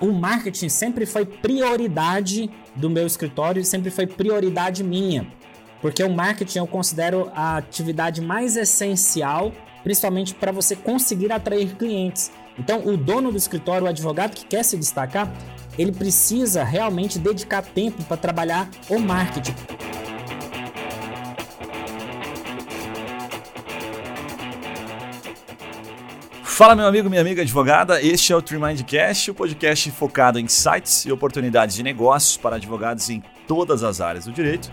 o marketing sempre foi prioridade do meu escritório e sempre foi prioridade minha. Porque o marketing eu considero a atividade mais essencial, principalmente para você conseguir atrair clientes. Então, o dono do escritório, o advogado que quer se destacar, ele precisa realmente dedicar tempo para trabalhar o marketing. Fala, meu amigo, minha amiga advogada. Este é o Tremindcast, o podcast focado em sites e oportunidades de negócios para advogados em todas as áreas do direito.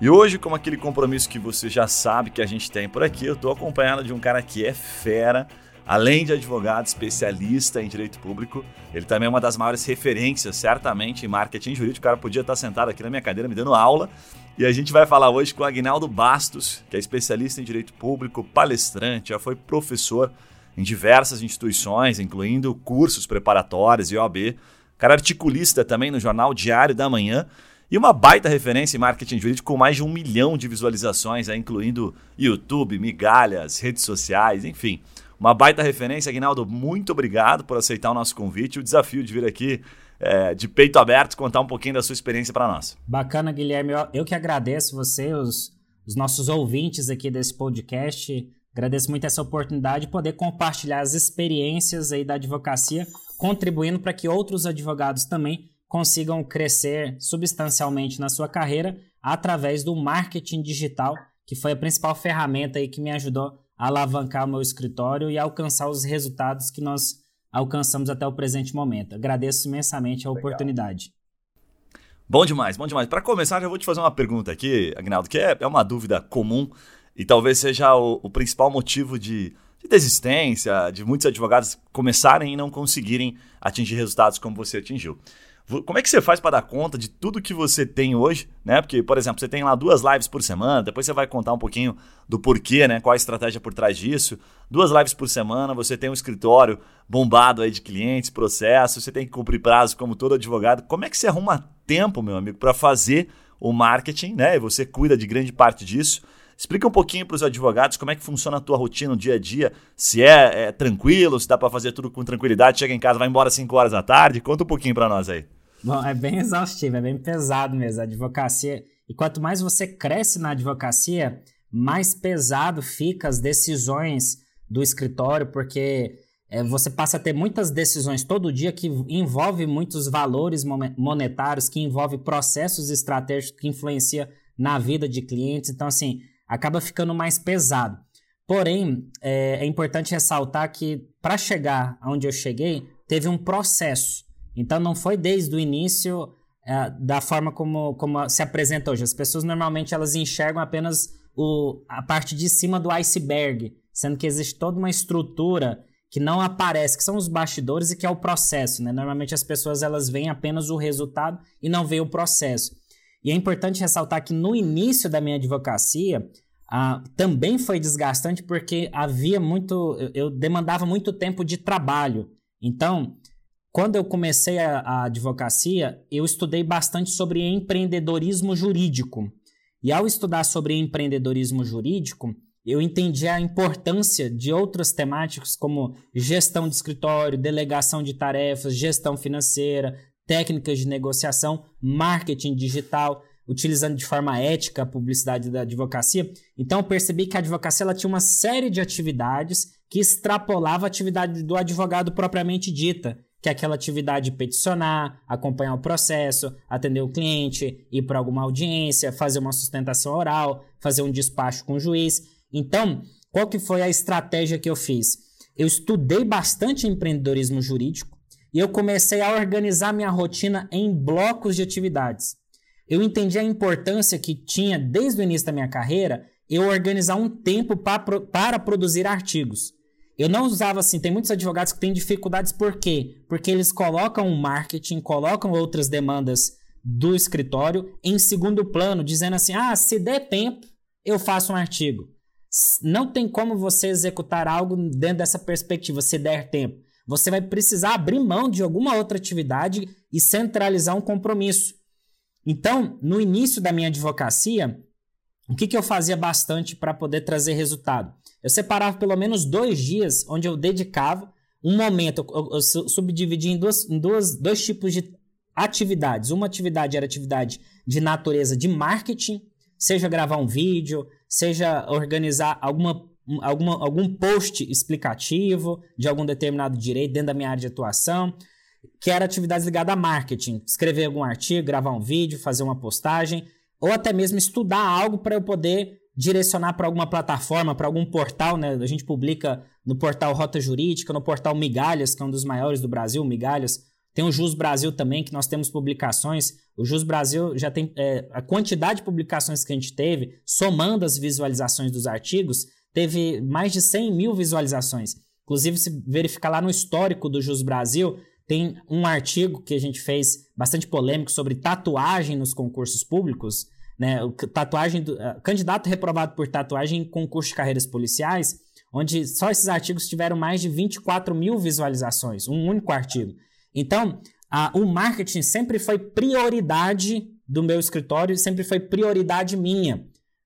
E hoje, como aquele compromisso que você já sabe que a gente tem por aqui, eu estou acompanhado de um cara que é fera, além de advogado especialista em direito público, ele também é uma das maiores referências, certamente, em marketing jurídico. O cara podia estar sentado aqui na minha cadeira me dando aula. E a gente vai falar hoje com o Agnaldo Bastos, que é especialista em direito público, palestrante, já foi professor em diversas instituições, incluindo cursos preparatórios e OAB. Cara articulista também no jornal Diário da Manhã. E uma baita referência em marketing jurídico com mais de um milhão de visualizações, incluindo YouTube, migalhas, redes sociais, enfim. Uma baita referência, Aguinaldo. Muito obrigado por aceitar o nosso convite. O desafio de vir aqui é, de peito aberto contar um pouquinho da sua experiência para nós. Bacana, Guilherme. Eu que agradeço você, os, os nossos ouvintes aqui desse podcast. Agradeço muito essa oportunidade de poder compartilhar as experiências aí da advocacia, contribuindo para que outros advogados também consigam crescer substancialmente na sua carreira através do marketing digital, que foi a principal ferramenta aí que me ajudou a alavancar o meu escritório e alcançar os resultados que nós alcançamos até o presente momento. Agradeço imensamente a Legal. oportunidade. Bom demais, bom demais. Para começar, já vou te fazer uma pergunta aqui, Agnaldo, que é, é uma dúvida comum e talvez seja o, o principal motivo de, de, desistência, de muitos advogados começarem e não conseguirem atingir resultados como você atingiu. Como é que você faz para dar conta de tudo que você tem hoje, né? Porque, por exemplo, você tem lá duas lives por semana, depois você vai contar um pouquinho do porquê, né? Qual a estratégia por trás disso. Duas lives por semana, você tem um escritório bombado aí de clientes, processos, você tem que cumprir prazo como todo advogado. Como é que você arruma tempo, meu amigo, para fazer o marketing, né? E você cuida de grande parte disso. Explica um pouquinho para os advogados como é que funciona a tua rotina no dia a dia, se é, é tranquilo, se dá para fazer tudo com tranquilidade, chega em casa, vai embora às 5 horas da tarde. Conta um pouquinho para nós aí. Bom, é bem exaustivo, é bem pesado mesmo. A advocacia. E quanto mais você cresce na advocacia, mais pesado fica as decisões do escritório, porque é, você passa a ter muitas decisões todo dia que envolve muitos valores monetários, que envolve processos estratégicos que influenciam na vida de clientes. Então, assim, acaba ficando mais pesado. Porém, é, é importante ressaltar que para chegar onde eu cheguei, teve um processo. Então, não foi desde o início é, da forma como, como se apresenta hoje. As pessoas normalmente elas enxergam apenas o, a parte de cima do iceberg, sendo que existe toda uma estrutura que não aparece, que são os bastidores e que é o processo. Né? Normalmente as pessoas elas veem apenas o resultado e não veem o processo. E é importante ressaltar que no início da minha advocacia ah, também foi desgastante porque havia muito. Eu, demandava muito tempo de trabalho. Então, quando eu comecei a, a advocacia, eu estudei bastante sobre empreendedorismo jurídico. E ao estudar sobre empreendedorismo jurídico, eu entendi a importância de outras temáticas como gestão de escritório, delegação de tarefas, gestão financeira, técnicas de negociação, marketing digital, utilizando de forma ética a publicidade da advocacia. Então percebi que a advocacia ela tinha uma série de atividades que extrapolava a atividade do advogado propriamente dita, que é aquela atividade de peticionar, acompanhar o processo, atender o cliente, ir para alguma audiência, fazer uma sustentação oral, fazer um despacho com o juiz. Então, qual que foi a estratégia que eu fiz? Eu estudei bastante empreendedorismo jurídico, e eu comecei a organizar minha rotina em blocos de atividades. Eu entendi a importância que tinha, desde o início da minha carreira, eu organizar um tempo para, para produzir artigos. Eu não usava assim, tem muitos advogados que têm dificuldades, por quê? Porque eles colocam o marketing, colocam outras demandas do escritório em segundo plano, dizendo assim: ah, se der tempo, eu faço um artigo. Não tem como você executar algo dentro dessa perspectiva, se der tempo você vai precisar abrir mão de alguma outra atividade e centralizar um compromisso. Então, no início da minha advocacia, o que, que eu fazia bastante para poder trazer resultado? Eu separava pelo menos dois dias onde eu dedicava, um momento, eu, eu subdividi em, duas, em duas, dois tipos de atividades. Uma atividade era atividade de natureza de marketing, seja gravar um vídeo, seja organizar alguma, alguma, algum post explicativo de algum determinado direito dentro da minha área de atuação, que era atividades ligadas a marketing, escrever algum artigo, gravar um vídeo, fazer uma postagem, ou até mesmo estudar algo para eu poder direcionar para alguma plataforma, para algum portal, né? A gente publica no portal Rota Jurídica, no portal Migalhas, que é um dos maiores do Brasil, Migalhas. Tem o Jus Brasil também, que nós temos publicações. O Jus Brasil já tem é, a quantidade de publicações que a gente teve, somando as visualizações dos artigos, teve mais de 100 mil visualizações. Inclusive, se verificar lá no histórico do Jus Brasil, tem um artigo que a gente fez bastante polêmico sobre tatuagem nos concursos públicos, né? Tatuagem do, uh, candidato reprovado por tatuagem em concurso de carreiras policiais, onde só esses artigos tiveram mais de 24 mil visualizações, um único artigo. Então, o marketing sempre foi prioridade do meu escritório, sempre foi prioridade minha,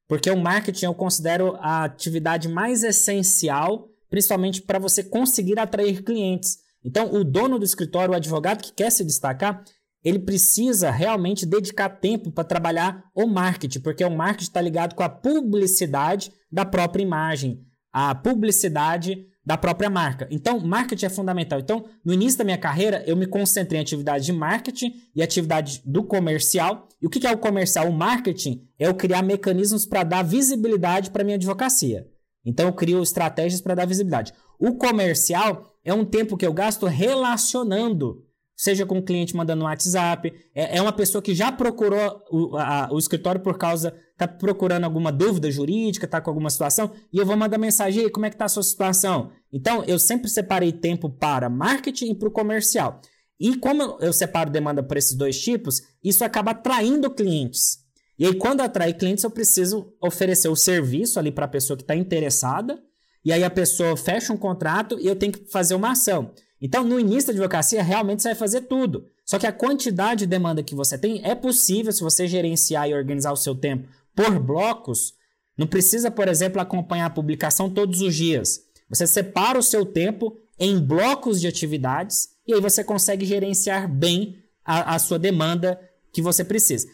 porque o marketing eu considero a atividade mais essencial, principalmente para você conseguir atrair clientes. Então, o dono do escritório, o advogado que quer se destacar, ele precisa realmente dedicar tempo para trabalhar o marketing, porque o marketing está ligado com a publicidade da própria imagem, a publicidade da própria marca. Então, marketing é fundamental. Então, no início da minha carreira, eu me concentrei em atividade de marketing e atividade do comercial. E o que é o comercial? O marketing é eu criar mecanismos para dar visibilidade para minha advocacia. Então, eu crio estratégias para dar visibilidade. O comercial é um tempo que eu gasto relacionando seja com o cliente mandando um WhatsApp, é, é uma pessoa que já procurou o, a, o escritório por causa, tá procurando alguma dúvida jurídica, tá com alguma situação, e eu vou mandar mensagem, aí, como é que tá a sua situação? Então, eu sempre separei tempo para marketing e para o comercial. E como eu separo demanda para esses dois tipos, isso acaba atraindo clientes. E aí, quando atrair clientes, eu preciso oferecer o serviço ali para a pessoa que está interessada, e aí a pessoa fecha um contrato e eu tenho que fazer uma ação. Então, no início da advocacia, realmente você vai fazer tudo. Só que a quantidade de demanda que você tem é possível se você gerenciar e organizar o seu tempo por blocos. Não precisa, por exemplo, acompanhar a publicação todos os dias. Você separa o seu tempo em blocos de atividades e aí você consegue gerenciar bem a, a sua demanda que você precisa.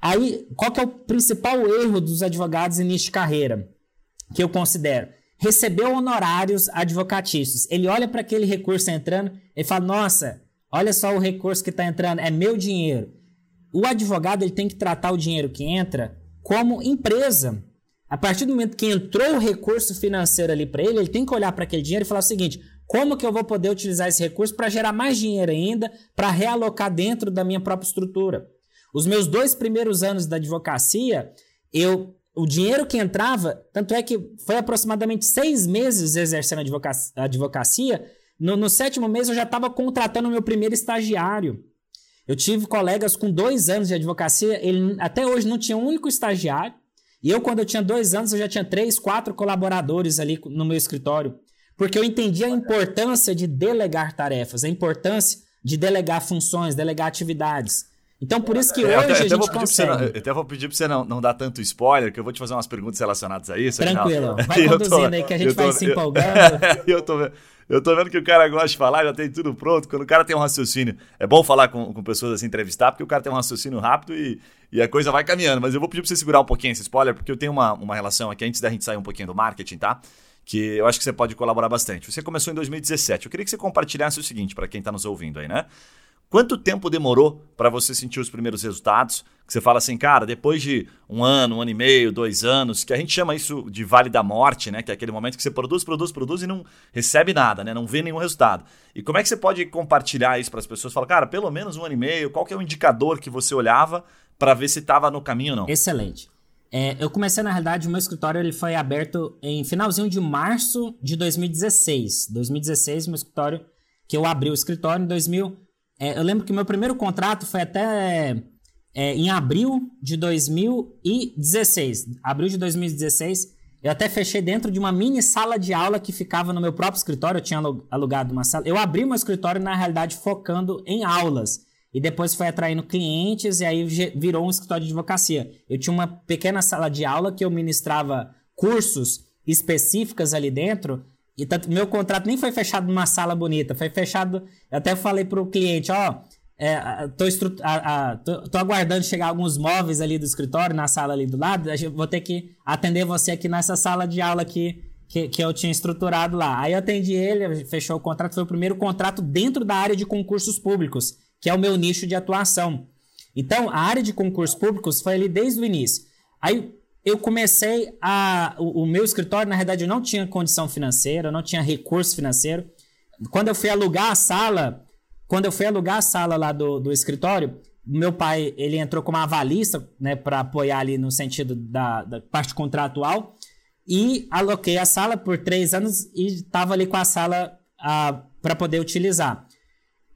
Aí, qual que é o principal erro dos advogados início de carreira? Que eu considero recebeu honorários advocatícios. Ele olha para aquele recurso entrando e fala: Nossa, olha só o recurso que está entrando, é meu dinheiro. O advogado ele tem que tratar o dinheiro que entra como empresa. A partir do momento que entrou o recurso financeiro ali para ele, ele tem que olhar para aquele dinheiro e falar o seguinte: como que eu vou poder utilizar esse recurso para gerar mais dinheiro ainda, para realocar dentro da minha própria estrutura? Os meus dois primeiros anos da advocacia, eu o dinheiro que entrava, tanto é que foi aproximadamente seis meses exercendo a advocacia, no, no sétimo mês eu já estava contratando o meu primeiro estagiário. Eu tive colegas com dois anos de advocacia, ele até hoje não tinha um único estagiário. E eu, quando eu tinha dois anos, eu já tinha três, quatro colaboradores ali no meu escritório. Porque eu entendi a importância de delegar tarefas, a importância de delegar funções, delegar atividades. Então, por isso que hoje até, a gente consegue. Não, até vou pedir para você não, não dar tanto spoiler, que eu vou te fazer umas perguntas relacionadas a isso. Tranquilo, vai conduzindo aí que a gente tô, vai se empolgando. Eu, eu, tô vendo, eu tô vendo que o cara gosta de falar, já tem tudo pronto. Quando o cara tem um raciocínio, é bom falar com, com pessoas assim, entrevistar, porque o cara tem um raciocínio rápido e, e a coisa vai caminhando. Mas eu vou pedir para você segurar um pouquinho esse spoiler, porque eu tenho uma, uma relação aqui, antes da gente sair um pouquinho do marketing, tá? Que eu acho que você pode colaborar bastante. Você começou em 2017. Eu queria que você compartilhasse o seguinte para quem está nos ouvindo aí, né? Quanto tempo demorou para você sentir os primeiros resultados? Que você fala assim, cara, depois de um ano, um ano e meio, dois anos, que a gente chama isso de vale da morte, né? Que é aquele momento que você produz, produz, produz e não recebe nada, né? Não vê nenhum resultado. E como é que você pode compartilhar isso para as pessoas? Fala, cara, pelo menos um ano e meio, qual que é o indicador que você olhava para ver se estava no caminho ou não? Excelente. É, eu comecei, na realidade, o meu escritório ele foi aberto em finalzinho de março de 2016. 2016, meu escritório, que eu abri o escritório em 2000 é, eu lembro que meu primeiro contrato foi até é, em abril de 2016. Abril de 2016, eu até fechei dentro de uma mini sala de aula que ficava no meu próprio escritório. Eu tinha alugado uma sala. Eu abri meu escritório, na realidade, focando em aulas. E depois foi atraindo clientes e aí virou um escritório de advocacia. Eu tinha uma pequena sala de aula que eu ministrava cursos específicas ali dentro E tanto, meu contrato nem foi fechado numa sala bonita, foi fechado. Eu até falei pro cliente, ó, é, tô, a, a, tô, tô, aguardando chegar alguns móveis ali do escritório, na sala ali do lado. Vou ter que atender você aqui nessa sala de aula aqui que, que eu tinha estruturado lá. Aí eu atendi ele, fechou o contrato. Foi o primeiro contrato dentro da área de concursos públicos, que é o meu nicho de atuação. Então, a área de concursos públicos foi ali desde o início. Aí eu comecei a. O, o meu escritório, na verdade, eu não tinha condição financeira, não tinha recurso financeiro. Quando eu fui alugar a sala, quando eu fui alugar a sala lá do, do escritório, meu pai ele entrou como avalista, né, para apoiar ali no sentido da, da parte contratual, e aloquei a sala por três anos e estava ali com a sala para poder utilizar.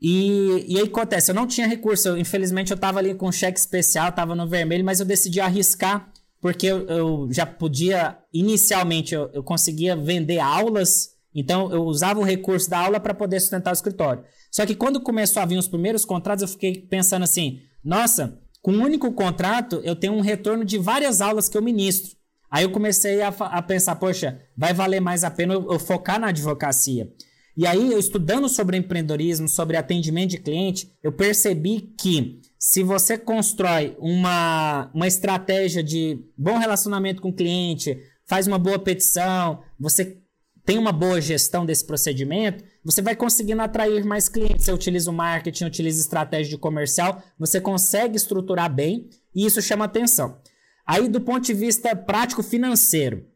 E, e aí acontece, eu não tinha recurso, eu, infelizmente eu estava ali com cheque especial, estava no vermelho, mas eu decidi arriscar porque eu, eu já podia, inicialmente, eu, eu, conseguia vender aulas, então eu usava o recurso da aula para poder sustentar o escritório. Só que quando começou a vir os primeiros contratos, eu fiquei pensando assim: nossa, com um único contrato eu tenho um retorno de várias aulas que eu ministro. Aí eu comecei a, a pensar: poxa, vai valer mais a pena eu, eu focar na advocacia. E aí, eu estudando sobre empreendedorismo, sobre atendimento de cliente, eu percebi que se você constrói uma, uma estratégia de bom relacionamento com o cliente, faz uma boa petição, você tem uma boa gestão desse procedimento, você vai conseguindo atrair mais clientes. Você utiliza o marketing, utiliza estratégia de comercial, você consegue estruturar bem e isso chama atenção. Aí, do ponto de vista prático financeiro,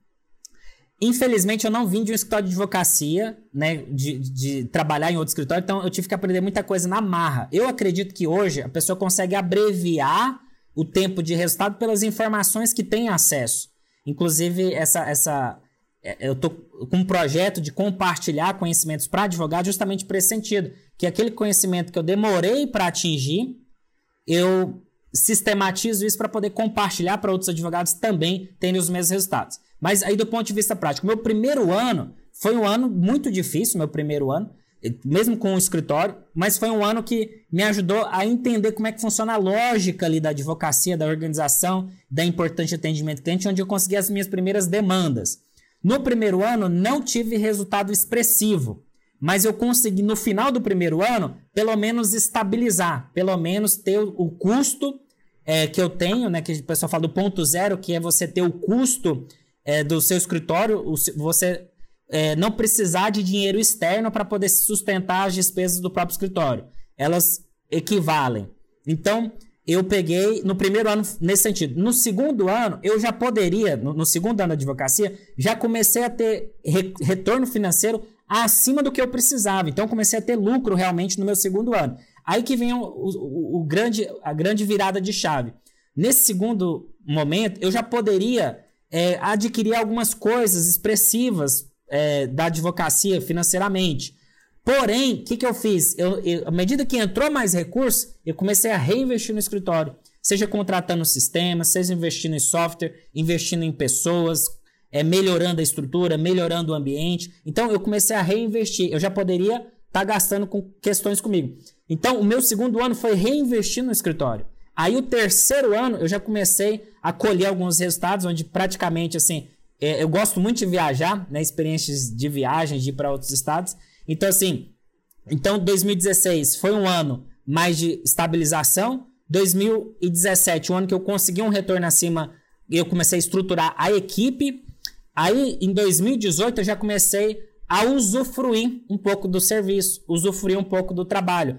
Infelizmente, eu não vim de um escritório de advocacia, né? De, de, trabalhar em outro escritório, então eu tive que aprender muita coisa na marra. Eu acredito que hoje a pessoa consegue abreviar o tempo de resultado pelas informações que tem acesso. Inclusive, essa, essa, é, eu tô com um projeto de compartilhar conhecimentos para advogado justamente por esse sentido. Que aquele conhecimento que eu demorei para atingir, eu sistematizo isso para poder compartilhar para outros advogados também terem os mesmos resultados. Mas aí, do ponto de vista prático, meu primeiro ano foi um ano muito difícil, meu primeiro ano, mesmo com o escritório, mas foi um ano que me ajudou a entender como é que funciona a lógica ali da advocacia, da organização, da importante atendimento cliente, onde eu consegui as minhas primeiras demandas. No primeiro ano, não tive resultado expressivo, mas eu consegui, no final do primeiro ano, pelo menos estabilizar, pelo menos ter o custo é, que eu tenho, né, que o pessoal fala do ponto zero, que é você ter o custo é, do seu escritório, você é, não precisar de dinheiro externo para poder sustentar as despesas do próprio escritório. Elas equivalem. Então, eu peguei no primeiro ano nesse sentido. No segundo ano, eu já poderia, no, no segundo ano da advocacia, já comecei a ter re, retorno financeiro acima do que eu precisava. Então, comecei a ter lucro realmente no meu segundo ano. Aí que vem o, o, o grande, a grande virada de chave. Nesse segundo momento, eu já poderia é, adquirir algumas coisas expressivas é, da advocacia financeiramente. Porém, o que, que eu fiz? Eu, eu, à medida que entrou mais recursos, eu comecei a reinvestir no escritório. Seja contratando sistemas, seja investindo em software, investindo em pessoas, é, melhorando a estrutura, melhorando o ambiente. Então, eu comecei a reinvestir. Eu já poderia estar tá gastando com questões comigo. Então, o meu segundo ano foi reinvestir no escritório. Aí o terceiro ano eu já comecei a colher alguns resultados, onde praticamente assim, é, eu gosto muito de viajar, né? Experiências de viagem, de ir para outros estados. Então, assim, então 2016 foi um ano mais de estabilização. 2017, um ano que eu consegui um retorno acima, eu comecei a estruturar a equipe. Aí, em 2018, eu já comecei a usufruir um pouco do serviço, usufruir um pouco do trabalho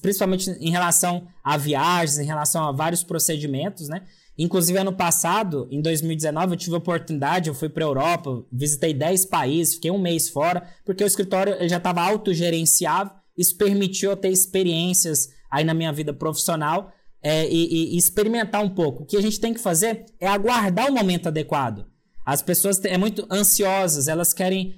principalmente em relação a viagens, em relação a vários procedimentos, né? Inclusive, ano passado, em 2019, eu tive a oportunidade, eu fui para a Europa, visitei 10 países, fiquei um mês fora, porque o escritório já estava autogerenciável, isso permitiu eu ter experiências aí na minha vida profissional é, e, e, experimentar um pouco. O que a gente tem que fazer é aguardar o momento adequado. As pessoas é muito ansiosas, elas querem,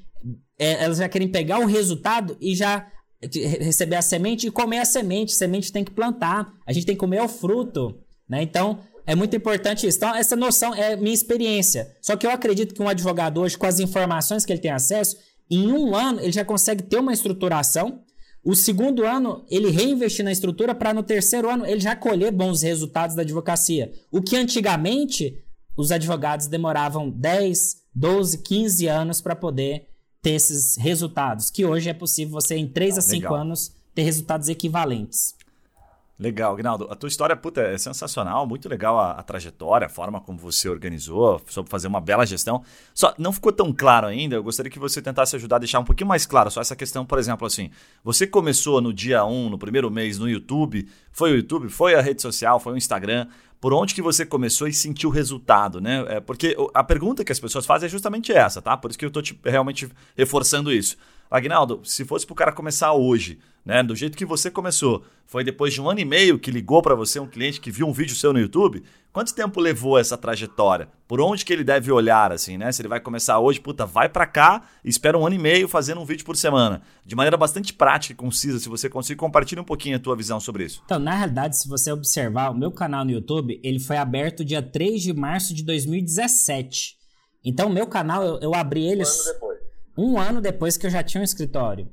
é, elas já querem pegar o resultado e já receber a semente e comer a semente. A semente tem que plantar. A gente tem que comer o fruto, né? Então, é muito importante isso. Então, essa noção é minha experiência. Só que eu acredito que um advogado hoje, com as informações que ele tem acesso, em um ano ele já consegue ter uma estruturação. O segundo ano, ele reinvestir na estrutura para no terceiro ano ele já colher bons resultados da advocacia. O que antigamente os advogados demoravam 10, 12, 15 anos para poder ter esses resultados, que hoje é possível você, em 3 a 5 anos, ter resultados equivalentes. Legal, Ginaldo. A tua história, puta, é sensacional, muito legal a, a, trajetória, a forma como você organizou, soube fazer uma bela gestão. Só não ficou tão claro ainda, eu gostaria que você tentasse ajudar a deixar um pouquinho mais claro só essa questão, por exemplo, assim, você começou no dia 1, no primeiro mês, no YouTube, foi o YouTube, foi a rede social, foi o Instagram, por onde que você começou e sentiu o resultado, né? É, porque a pergunta que as pessoas fazem é justamente essa, tá? Por isso que eu tô te, realmente reforçando isso. Agnaldo, se fosse para o cara começar hoje, né, do jeito que você começou, foi depois de um ano e meio que ligou para você um cliente que viu um vídeo seu no YouTube, quanto tempo levou essa trajetória? Por onde que ele deve olhar, assim, né? Se ele vai começar hoje, puta, vai para cá e espera um ano e meio fazendo um vídeo por semana. De maneira bastante prática e concisa, se você conseguir, compartilha um pouquinho a tua visão sobre isso. Então, na realidade, se você observar, o meu canal no YouTube, ele foi aberto dia 3 de março de 2017. Então, o meu canal, eu, eu abri ele... Um ano depois um ano depois que eu já tinha um escritório.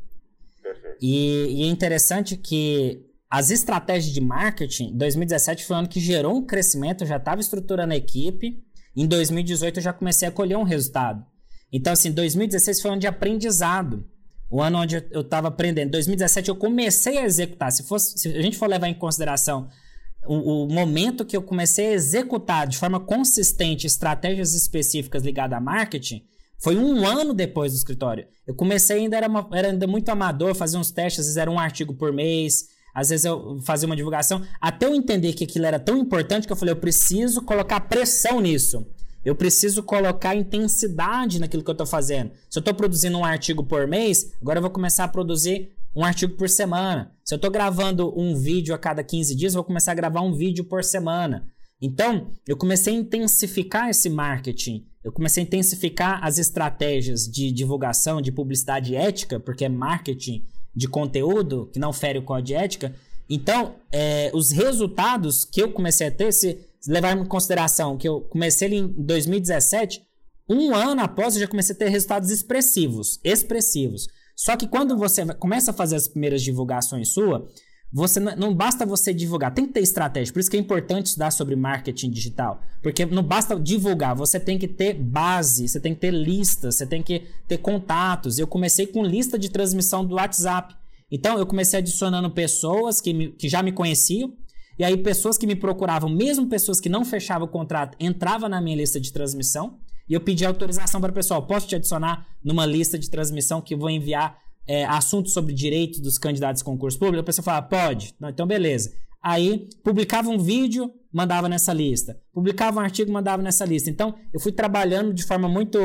Perfeito. E, e é interessante que as estratégias de marketing, 2017 foi o ano que gerou um crescimento, eu já estava estruturando a equipe. Em 2018 eu já comecei a colher um resultado. Então, assim, 2016 foi um ano de aprendizado. O ano onde eu estava aprendendo. 2017 eu comecei a executar. Se, fosse, se a gente for levar em consideração o, o, momento que eu comecei a executar de forma consistente estratégias específicas ligadas a marketing, foi um ano depois do escritório. Eu comecei ainda, era, uma, era ainda muito amador, fazia uns testes, às vezes era um artigo por mês, às vezes eu fazia uma divulgação, até eu entender que aquilo era tão importante que eu falei, eu preciso colocar pressão nisso. Eu preciso colocar intensidade naquilo que eu estou fazendo. Se eu estou produzindo um artigo por mês, agora eu vou começar a produzir um artigo por semana. Se eu estou gravando um vídeo a cada 15 dias, eu vou começar a gravar um vídeo por semana. Então, eu comecei a intensificar esse marketing. Eu comecei a intensificar as estratégias de divulgação, de publicidade ética, porque é marketing de conteúdo que não fere o código de ética. Então, é, os resultados que eu comecei a ter, se levar em consideração que eu comecei em 2017, um ano após eu já comecei a ter resultados expressivos. Expressivos. Só que quando você começa a fazer as primeiras divulgações sua, você não basta você divulgar, tem que ter estratégia. Por isso que é importante estudar sobre marketing digital, porque não basta divulgar, você tem que ter base, você tem que ter lista, você tem que ter contatos. Eu comecei com lista de transmissão do WhatsApp. Então eu comecei adicionando pessoas que, me, que já me conheciam, e aí pessoas que me procuravam, mesmo pessoas que não fechavam o contrato, entrava na minha lista de transmissão. E eu pedi autorização para o pessoal, posso te adicionar numa lista de transmissão que vou enviar é, assuntos sobre direitos dos candidatos a concurso público, a pessoa falava, pode, então beleza. Aí publicava um vídeo, mandava nessa lista. Publicava um artigo, mandava nessa lista. Então eu fui trabalhando de forma muito,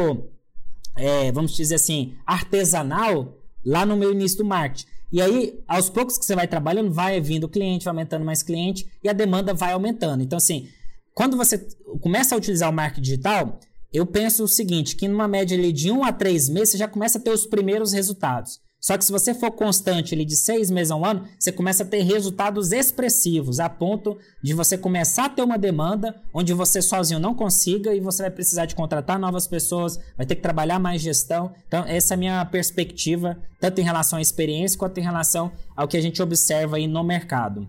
é, vamos dizer assim, artesanal lá no meu início do marketing. E aí, aos poucos que você vai trabalhando, vai vindo cliente, vai aumentando mais cliente e a demanda vai aumentando. Então, assim, quando você começa a utilizar o marketing digital, eu penso o seguinte, que numa média ali, de um a três meses, você já começa a ter os primeiros resultados. Só que se você for constante ali de seis meses a um ano, você começa a ter resultados expressivos, a ponto de você começar a ter uma demanda onde você sozinho não consiga e você vai precisar de contratar novas pessoas, vai ter que trabalhar mais gestão. Então, essa é a minha perspectiva, tanto em relação à experiência quanto em relação ao que a gente observa aí no mercado.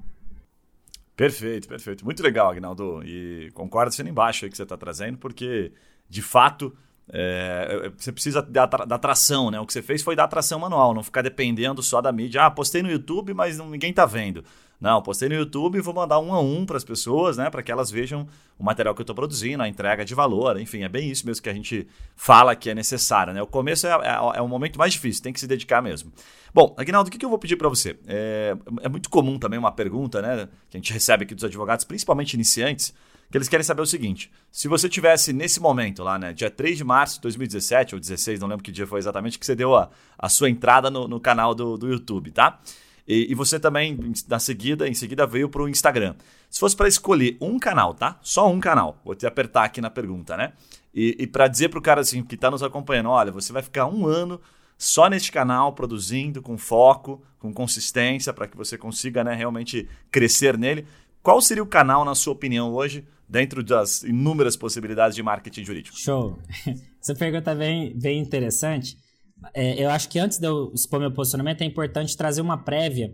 Perfeito, perfeito. Muito legal, Agnaldo. E concordo sendo embaixo aí que você está trazendo, porque, de fato, é, você precisa da, da tração, né? O que você fez foi dar tração manual, não ficar dependendo só da mídia. Ah, postei no YouTube, mas ninguém tá vendo. Não, postei no YouTube e vou mandar um a um para as pessoas, né? Para que elas vejam o material que eu estou produzindo, a entrega de valor. Enfim, é bem isso mesmo que a gente fala que é necessário, né? O começo é, é, é o momento mais difícil, tem que se dedicar mesmo. Bom, Aguinaldo, o que, que eu vou pedir para você? É, é muito comum também uma pergunta, né? Que a gente recebe aqui dos advogados, principalmente iniciantes que eles querem saber o seguinte: se você tivesse nesse momento lá, né, dia 3 de março de 2017 ou 16, não lembro que dia foi exatamente, que você deu a, a sua entrada no, no canal do, do YouTube, tá? E, e, você também, na seguida, em seguida veio para o Instagram. Se fosse para escolher um canal, tá? Só um canal. Vou te apertar aqui na pergunta, né? E, e para dizer para o cara assim que está nos acompanhando, olha, você vai ficar um ano só neste canal, produzindo com foco, com consistência, para que você consiga né, realmente crescer nele. Qual seria o canal, na sua opinião, hoje, dentro das inúmeras possibilidades de marketing jurídico? Show! Essa pergunta é bem, bem interessante. É, eu acho que antes de eu expor meu posicionamento, é importante trazer uma prévia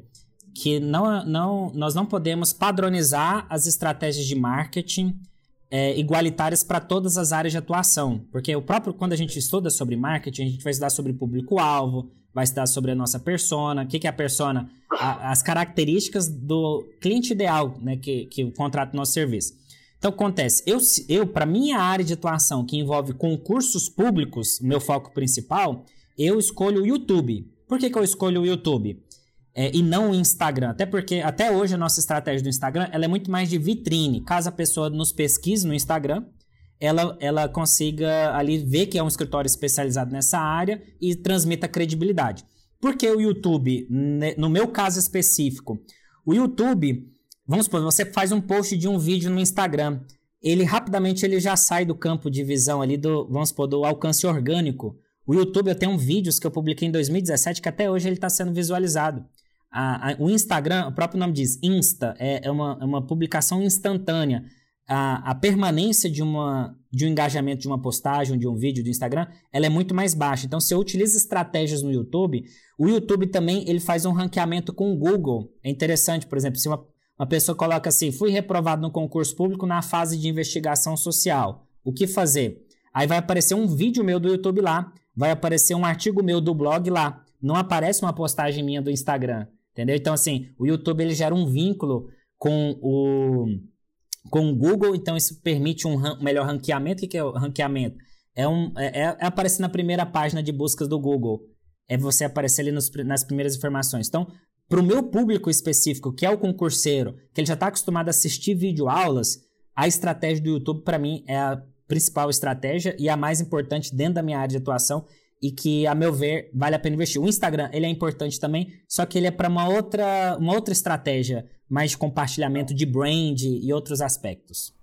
que não, não, nós não podemos padronizar as estratégias de marketing é, igualitárias para todas as áreas de atuação. Porque o próprio, quando a gente estuda sobre marketing, a gente vai estudar sobre público-alvo, vai estudar sobre a nossa persona, o que, que é a persona, a, as características do cliente ideal né, que, que contrata o nosso serviço. Então, acontece, eu, eu para minha área de atuação, que envolve concursos públicos, meu foco principal, eu escolho o YouTube. Por que, que eu escolho o YouTube? É, e não o Instagram. Até porque, até hoje, a nossa estratégia do Instagram ela é muito mais de vitrine. Caso a pessoa nos pesquise no Instagram, ela, ela consiga ali ver que é um escritório especializado nessa área e transmita credibilidade. Porque o YouTube, no meu caso específico, o YouTube, vamos supor, você faz um post de um vídeo no Instagram, ele rapidamente ele já sai do campo de visão ali do, vamos supor, do alcance orgânico. O YouTube, eu tenho vídeos que eu publiquei em 2017 que até hoje ele está sendo visualizado. A, a, o Instagram, o próprio nome diz Insta, é, é, uma, é uma publicação instantânea. A, a, permanência de, uma, de um engajamento de uma postagem, de um vídeo do Instagram, ela é muito mais baixa. Então, se eu utilizo estratégias no YouTube, o YouTube também ele faz um ranqueamento com o Google. É interessante, por exemplo, se uma, uma pessoa coloca assim, fui reprovado no concurso público na fase de investigação social. O que fazer? Aí vai aparecer um vídeo meu do YouTube lá, vai aparecer um artigo meu do blog lá. Não aparece uma postagem minha do Instagram. Entendeu? Então, assim, o YouTube ele gera um vínculo com o, com o Google, então isso permite um melhor ranqueamento. O que é o ranqueamento? É, um, é, é, é aparecer na primeira página de buscas do Google. É você aparecer ali nos, nas primeiras informações. Então, para o meu público específico, que é o concurseiro, que ele já está acostumado a assistir videoaulas, a estratégia do YouTube, para mim, é a principal estratégia e a mais importante dentro da minha área de atuação e que, a meu ver, vale a pena investir. O Instagram, ele é importante também, só que ele é para uma outra, uma outra estratégia, mais de compartilhamento de brand e outros aspectos.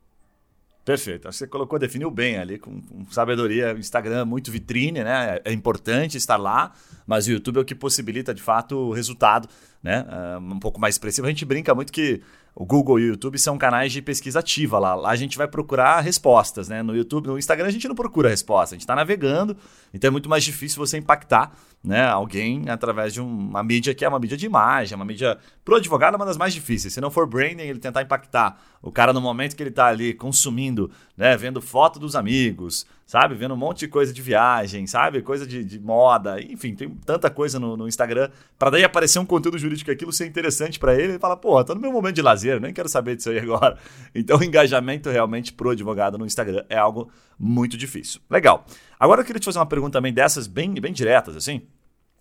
Perfeito. Acho que você colocou, definiu bem ali, com, com sabedoria. Instagram é muito vitrine, né? É, é importante estar lá, mas o YouTube é o que possibilita, de fato, o resultado, né? Uh, um pouco mais expressivo. A gente brinca muito que o Google e o YouTube são canais de pesquisa ativa lá. Lá a gente vai procurar respostas, né? No YouTube, no Instagram a gente não procura resposta, a gente está navegando, então é muito mais difícil você impactar né, alguém através de uma mídia que é uma mídia de imagem, uma mídia pro advogado é uma das mais difíceis. Se não for branding, ele tentar impactar o cara no momento que ele está ali consumindo, né, vendo foto dos amigos, sabe? Vendo um monte de coisa de viagem, sabe? Coisa de, de moda, enfim, tem tanta coisa no, no Instagram. Para daí aparecer um conteúdo jurídico aquilo ser interessante para ele, ele fala, pô, tô no meu momento de lazer, nem quero saber disso aí agora. Então, o engajamento realmente pro advogado no Instagram é algo muito difícil. Legal. Agora eu queria te fazer uma pergunta também dessas bem, bem diretas, assim,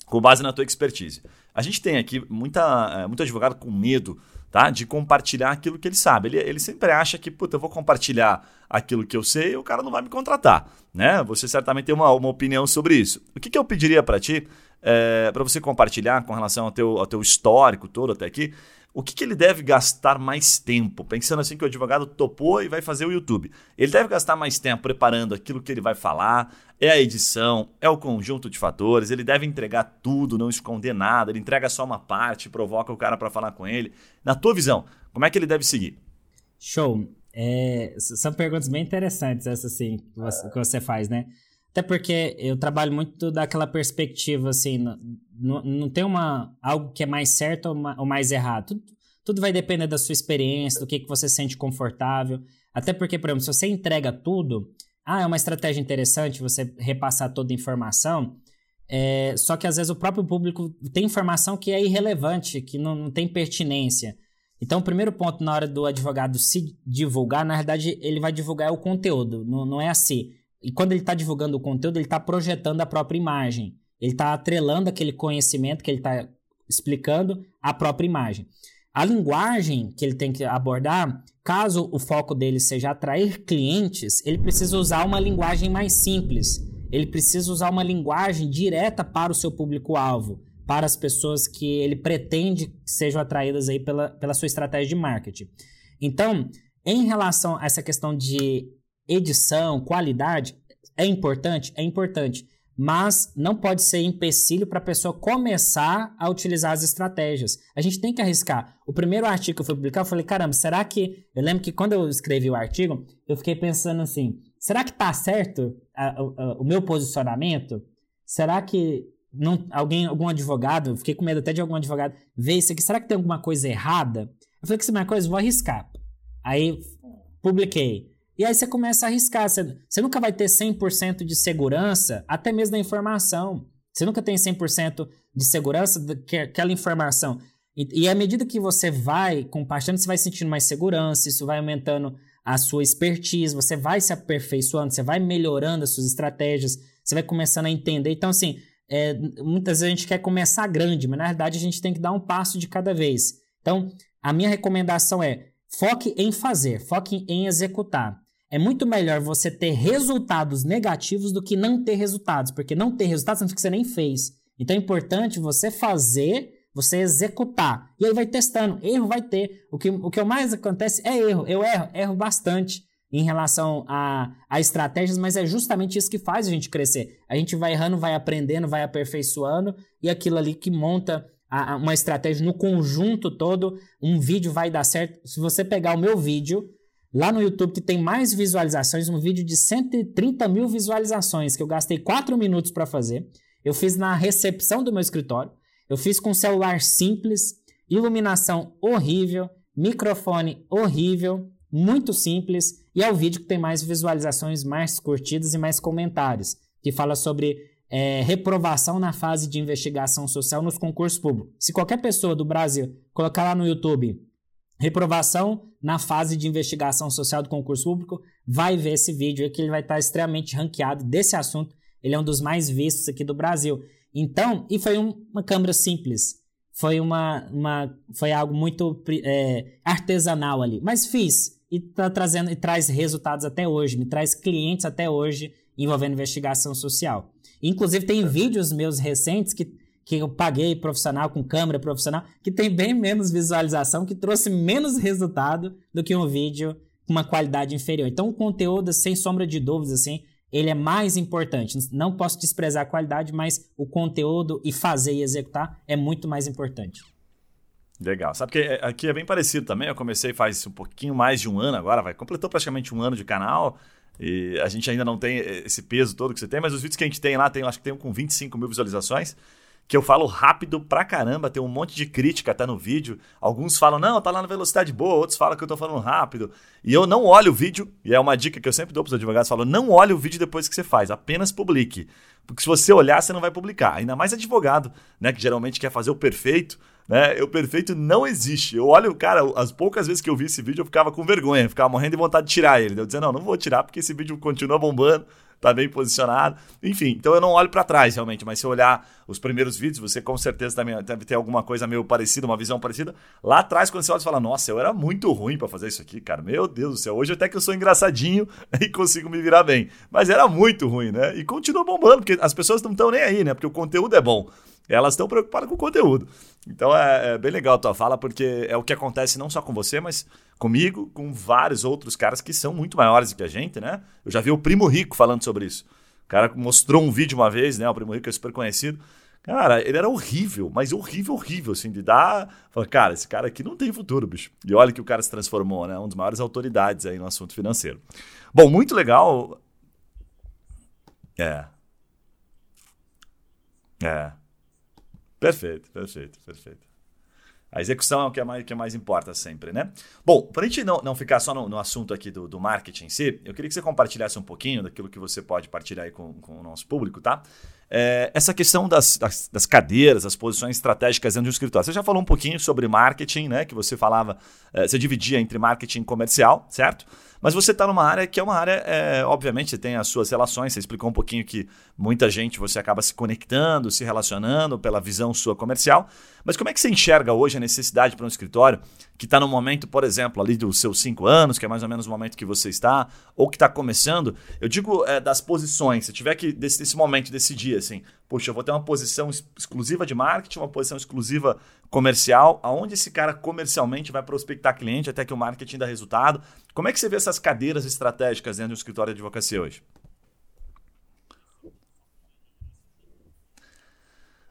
com base na tua expertise. A gente tem aqui muita, eh, muito advogado com medo tá? De compartilhar aquilo que ele sabe. Ele, ele sempre acha que, puta, eu vou compartilhar aquilo que eu sei e o cara não vai me contratar, né? Você certamente tem uma, uma opinião sobre isso. O que, que eu pediria para ti, é, para você compartilhar com relação ao teu, ao teu histórico todo até aqui, o que, que, ele deve gastar mais tempo? Pensando assim que o advogado topou e vai fazer o YouTube. Ele deve gastar mais tempo preparando aquilo que ele vai falar, é a edição, é o conjunto de fatores, ele deve entregar tudo, não esconder nada, ele entrega só uma parte, provoca o cara para falar com ele. Na tua visão, como é que ele deve seguir? Show. É, são perguntas bem interessantes essas assim que você, faz, né? Até porque eu trabalho muito daquela perspectiva, assim, não, não tem uma, algo que é mais certo ou, mais errado. Tudo, tudo vai depender da sua experiência, do que, que você sente confortável. Até porque, por exemplo, se você entrega tudo, ah, é uma estratégia interessante você repassar toda a informação, é, só que às vezes o próprio público tem informação que é irrelevante, que não, não tem pertinência. Então, o primeiro ponto na hora do advogado se divulgar, na verdade, ele vai divulgar o conteúdo, não, não é assim. E quando ele está divulgando o conteúdo, ele está projetando a própria imagem. Ele está atrelando aquele conhecimento que ele está explicando à própria imagem. A linguagem que ele tem que abordar, caso o foco dele seja atrair clientes, ele precisa usar uma linguagem mais simples. Ele precisa usar uma linguagem direta para o seu público-alvo, para as pessoas que ele pretende que sejam atraídas aí pela, pela sua estratégia de marketing. Então, em relação a essa questão de edição, qualidade, é importante? É importante. Mas não pode ser empecilho para a pessoa começar a utilizar as estratégias. A gente tem que arriscar. O primeiro artigo que eu fui publicar, eu falei, caramba, será que. Eu lembro que quando eu escrevi o artigo, eu fiquei pensando assim: será que tá certo a, a, a, o meu posicionamento? Será que não, alguém, algum advogado, fiquei com medo até de algum advogado ver isso aqui, será que tem alguma coisa errada? Eu falei que se é uma coisa, vou arriscar. Aí publiquei. E aí você começa a arriscar. Você, você nunca vai ter 100% de segurança, até mesmo da informação. Você nunca tem 100% de segurança daquela informação. E, e à medida que você vai compartilhando, você vai sentindo mais segurança, isso vai aumentando a sua expertise, você vai se aperfeiçoando, você vai melhorando as suas estratégias, você vai começando a entender. Então, assim, é, muitas vezes a gente quer começar grande, mas na verdade a gente tem que dar um passo de cada vez. Então, a minha recomendação é foque em fazer, foque em executar. É muito melhor você ter resultados negativos do que não ter resultados, porque não ter resultados significa que você nem fez. Então é importante você fazer, você executar. E aí vai testando. Erro vai ter. O que, o que mais acontece é erro. Eu erro, erro bastante em relação a, a estratégias, mas é justamente isso que faz a gente crescer. A gente vai errando, vai aprendendo, vai aperfeiçoando, e aquilo ali que monta a, a uma estratégia no conjunto todo, um vídeo vai dar certo. Se você pegar o meu vídeo, lá no YouTube, que tem mais visualizações, um vídeo de 130 mil visualizações, que eu gastei 4 minutos para fazer, eu fiz na recepção do meu escritório, eu fiz com celular simples, iluminação horrível, microfone horrível, muito simples, e é o vídeo que tem mais visualizações, mais curtidas e mais comentários, que fala sobre é, reprovação na fase de investigação social nos concursos públicos. Se qualquer pessoa do Brasil colocar lá no YouTube reprovação na fase de investigação social do concurso público, vai ver esse vídeo aqui, ele vai estar extremamente ranqueado desse assunto. Ele é um dos mais vistos aqui do Brasil. Então, e foi um, uma câmera simples. Foi uma, uma foi algo muito é, artesanal ali, mas fiz e tá trazendo e traz resultados até hoje, me traz clientes até hoje envolvendo investigação social. Inclusive tem vídeos meus recentes que, que eu paguei profissional com câmera profissional que tem bem menos visualização, que trouxe menos resultado do que um vídeo com uma qualidade inferior. Então o conteúdo, sem sombra de dúvidas, assim, ele é mais importante. Não posso desprezar a qualidade, mas o conteúdo e fazer e executar é muito mais importante. Legal. Sabe que é, aqui é bem parecido também. Eu comecei faz um pouquinho mais de um ano agora, vai. Completou praticamente um ano de canal. E a gente ainda não tem esse peso todo que você tem, mas os vídeos que a gente tem lá, tem, acho que tem um com 25 mil visualizações que eu falo rápido pra caramba, tem um monte de crítica até no vídeo. Alguns falam, não, tá lá na velocidade boa, outros falam que eu tô falando rápido. E eu não olho o vídeo, e é uma dica que eu sempre dou pros advogados, falo, não olhe o vídeo depois que você faz, apenas publique. Porque se você olhar, você não vai publicar. Ainda mais advogado, né, que geralmente quer fazer o perfeito, né? O perfeito não existe. Eu olho, cara, as poucas vezes que eu vi esse vídeo, eu ficava com vergonha, ficava morrendo de vontade de tirar ele. Eu dizia, não, não vou tirar porque esse vídeo continua bombando, tá bem posicionado. Enfim, então eu não olho para trás realmente, mas se eu olhar os primeiros vídeos, você com certeza também deve ter alguma coisa meio parecida, uma visão parecida. Lá atrás, quando você olha, você fala, nossa, eu era muito ruim para fazer isso aqui, cara. Meu Deus do céu, hoje até que eu sou engraçadinho e consigo me virar bem. Mas era muito ruim, né? E continua bombando, porque as pessoas não estão nem aí, né? Porque o conteúdo é bom elas estão preocupadas com o conteúdo. Então é, é, bem legal a tua fala, porque é o que acontece não só com você, mas comigo, com vários outros caras que são muito maiores do que a gente, né? Eu já vi o Primo Rico falando sobre isso. O cara mostrou um vídeo uma vez, né? O Primo Rico é super conhecido. Cara, ele era horrível, mas horrível, horrível, assim, de dar. Cara, esse cara aqui não tem futuro, bicho. E olha que o cara se transformou, né? Um dos maiores autoridades aí no assunto financeiro. Bom, muito legal. É. É. Perfeito, perfeito, perfeito. A execução é o que, é mais, que mais importa sempre, né? Bom, para a gente não, não ficar só no, no assunto aqui do, do, marketing em si, eu queria que você compartilhasse um pouquinho daquilo que você pode partilhar aí com, com o nosso público, tá? É, essa questão das, das, das, cadeiras, as posições estratégicas dentro de um escritório. Você já falou um pouquinho sobre marketing, né? Que você falava, é, você dividia entre marketing comercial, certo? Mas você está numa área que é uma área, é, obviamente, tem as suas relações. Você explicou um pouquinho que muita gente você acaba se conectando, se relacionando pela visão sua comercial. Mas como é que você enxerga hoje a necessidade para um escritório que está no momento, por exemplo, ali dos seus cinco anos, que é mais ou menos o momento que você está, ou que está começando? Eu digo é, das posições. Se tiver que, desse, desse momento, decidir assim, puxa, eu vou ter uma posição exclusiva de marketing, uma posição exclusiva comercial, aonde esse cara comercialmente vai prospectar cliente até que o marketing dá resultado. Como é que você vê essas cadeiras estratégicas dentro do escritório de advocacia hoje?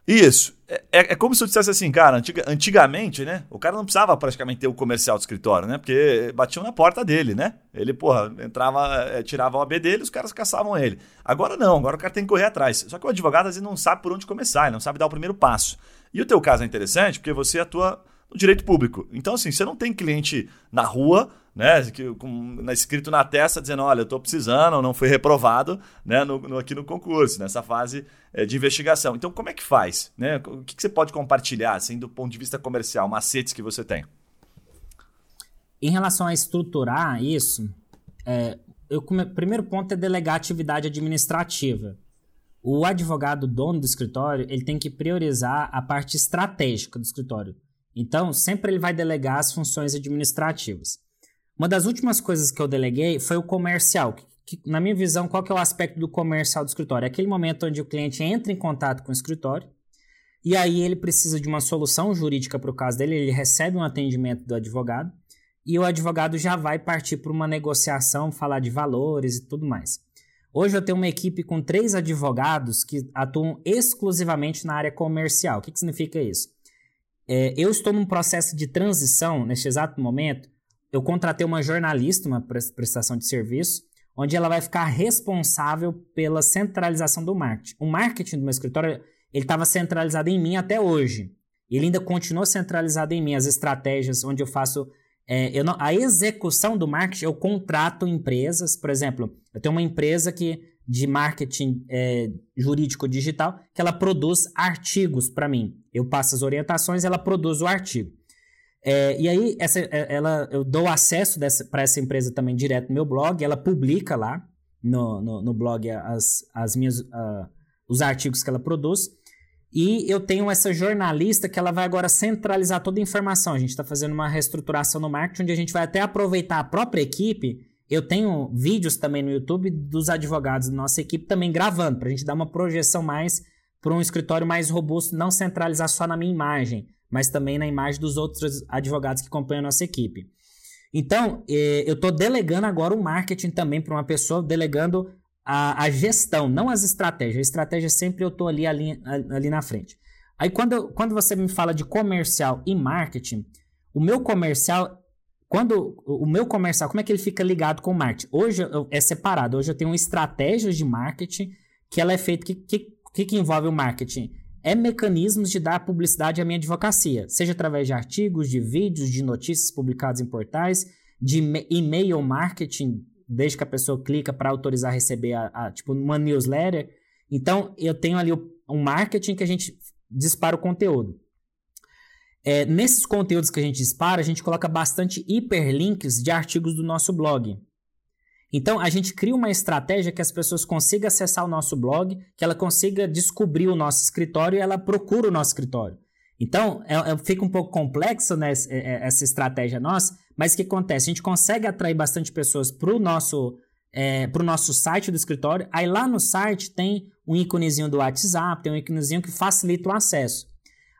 Isso. É, é, é, como se eu dissesse assim, cara, antiga, antigamente, né? O cara não precisava praticamente ter o comercial do escritório, né? Porque batiam na porta dele, né? Ele, porra, entrava, é, tirava o AB dele, os caras caçavam ele. Agora não, agora o cara tem que correr atrás. Só que o advogado às vezes não sabe por onde começar, ele não sabe dar o primeiro passo. E o teu caso é interessante porque você atua no direito público. Então, assim, você não tem cliente na rua, né, com, escrito na testa dizendo, olha, eu estou precisando, não fui reprovado, né, no, no, aqui no concurso, nessa fase é, de investigação. Então, como é que faz? Né? O que, que você pode compartilhar, assim, do ponto de vista comercial, macetes que você tem? Em relação a estruturar isso, é, eu, primeiro ponto é delegar atividade administrativa. O advogado dono do escritório ele tem que priorizar a parte estratégica do escritório. Então, sempre ele vai delegar as funções administrativas. Uma das últimas coisas que eu deleguei foi o comercial. Que, que, na minha visão, qual que é o aspecto do comercial do escritório? É aquele momento onde o cliente entra em contato com o escritório e aí ele precisa de uma solução jurídica para o caso dele, ele recebe um atendimento do advogado e o advogado já vai partir para uma negociação, falar de valores e tudo mais. Hoje eu tenho uma equipe com três advogados que atuam exclusivamente na área comercial. O que, que significa isso? É, eu estou num processo de transição neste exato momento. Eu contratei uma jornalista, uma prestação de serviço, onde ela vai ficar responsável pela centralização do marketing. O marketing do meu escritório ele estava centralizado em mim até hoje. Ele ainda continua centralizado em mim. As estratégias onde eu faço é, eu não, a execução do marketing, eu contrato empresas, por exemplo, eu tenho uma empresa que de marketing é, jurídico digital que ela produz artigos para mim. Eu passo as orientações, ela produz o artigo. É, e aí essa, é, ela, eu dou acesso para essa empresa também direto no meu blog, ela publica lá no, no, no blog as, as minhas, uh, os artigos que ela produz. E eu tenho essa jornalista que ela vai agora centralizar toda a informação. A gente está fazendo uma reestruturação no marketing, onde a gente vai até aproveitar a própria equipe. Eu tenho vídeos também no YouTube dos advogados da nossa equipe também gravando, para a gente dar uma projeção mais para um escritório mais robusto, não centralizar só na minha imagem, mas também na imagem dos outros advogados que acompanham a nossa equipe. Então, eh, eu estou delegando agora o marketing também para uma pessoa, delegando a, a, gestão, não as estratégias. A estratégia sempre eu estou ali, ali, ali na frente. Aí quando, quando você me fala de comercial e marketing, o meu comercial, quando o meu comercial, como é que ele fica ligado com o marketing? Hoje eu, é separado. Hoje eu tenho estratégias de marketing que ela é feita. O que, que, que envolve o marketing? É mecanismos de dar publicidade à minha advocacia, seja através de artigos, de vídeos, de notícias publicadas em portais, de e-mail marketing desde que a pessoa clica para autorizar receber a, a, tipo uma newsletter. Então eu tenho ali um marketing que a gente dispara o conteúdo. É, nesses conteúdos que a gente dispara, a gente coloca bastante hiperlinks de artigos do nosso blog. Então a gente cria uma estratégia que as pessoas consigam acessar o nosso blog, que ela consiga descobrir o nosso escritório e ela procura o nosso escritório. Então, é, é, fica um pouco complexo né, é, é, essa estratégia nossa, mas o que acontece? A gente consegue atrair bastante pessoas para o nosso, é, nosso site do escritório. Aí lá no site tem um íconezinho do WhatsApp, tem um íconezinho que facilita o acesso.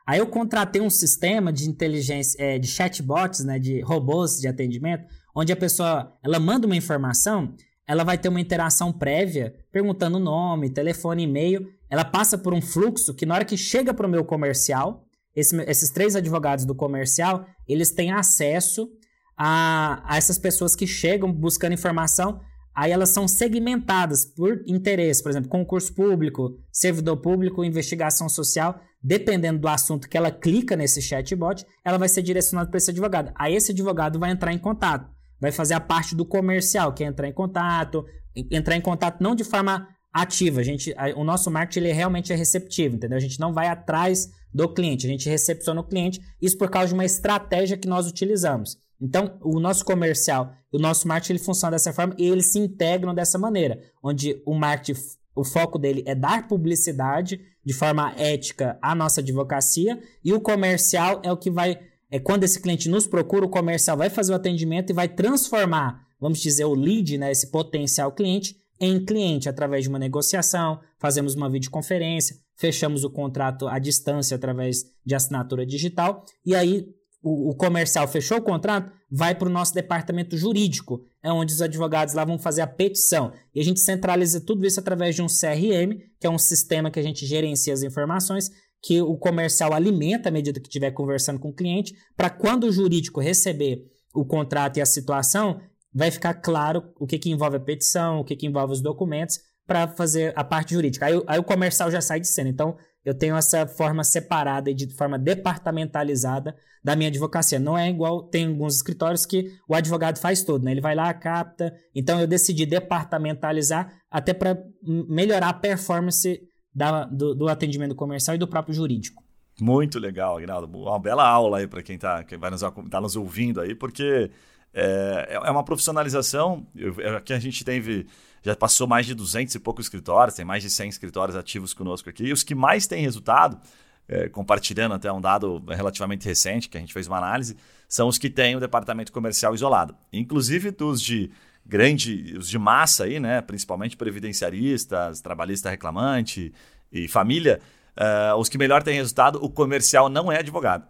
Aí eu contratei um sistema de inteligência, é, de chatbots, né, de robôs de atendimento, onde a pessoa ela manda uma informação, ela vai ter uma interação prévia, perguntando nome, telefone, e-mail. Ela passa por um fluxo que na hora que chega para o meu comercial, esse, esses três advogados do comercial, eles têm acesso a, a essas pessoas que chegam buscando informação, aí elas são segmentadas por interesse, por exemplo, concurso público, servidor público, investigação social, dependendo do assunto que ela clica nesse chatbot, ela vai ser direcionada para esse advogado. Aí esse advogado vai entrar em contato, vai fazer a parte do comercial, que é entrar em contato, entrar em contato não de forma ativa. A gente, a, o nosso marketing ele realmente é receptivo, entendeu? A gente não vai atrás do cliente, a gente recepciona o cliente, isso por causa de uma estratégia que nós utilizamos. Então, o nosso comercial, o nosso marketing ele funciona dessa forma e eles se integram dessa maneira, onde o marketing, o foco dele é dar publicidade de forma ética à nossa advocacia e o comercial é o que vai é quando esse cliente nos procura, o comercial vai fazer o atendimento e vai transformar, vamos dizer, o lead, né, esse potencial cliente em cliente através de uma negociação, fazemos uma videoconferência, fechamos o contrato à distância através de assinatura digital e aí o, o comercial fechou o contrato, vai para o nosso departamento jurídico, é onde os advogados lá vão fazer a petição. E a gente centraliza tudo isso através de um CRM, que é um sistema que a gente gerencia as informações, que o comercial alimenta à medida que estiver conversando com o cliente, para quando o jurídico receber o contrato e a situação, vai ficar claro o que, que envolve a petição, o que, que envolve os documentos, para fazer a parte jurídica. Aí, aí, o comercial já sai de cena. Então, eu tenho essa forma separada e de forma departamentalizada da minha advocacia. Não é igual, tem alguns escritórios que o advogado faz tudo, né? Ele vai lá, capta. Então eu decidi departamentalizar até para melhorar a performance da, do, do atendimento comercial e do próprio jurídico. Muito legal, Aguinaldo. Uma bela aula aí para quem, tá, quem vai nos, tá nos ouvindo aí, porque é, é uma profissionalização. Eu, aqui a gente teve, já passou mais de 200 e poucos escritórios, tem mais de 100 escritórios ativos conosco aqui. E os que mais têm resultado, é, compartilhando até um dado relativamente recente, que a gente fez uma análise, são os que têm o departamento comercial isolado. Inclusive dos de grande, os de massa aí, né? Principalmente previdenciaristas, trabalhista reclamante e família, uh, os que melhor têm resultado, o comercial não é advogado.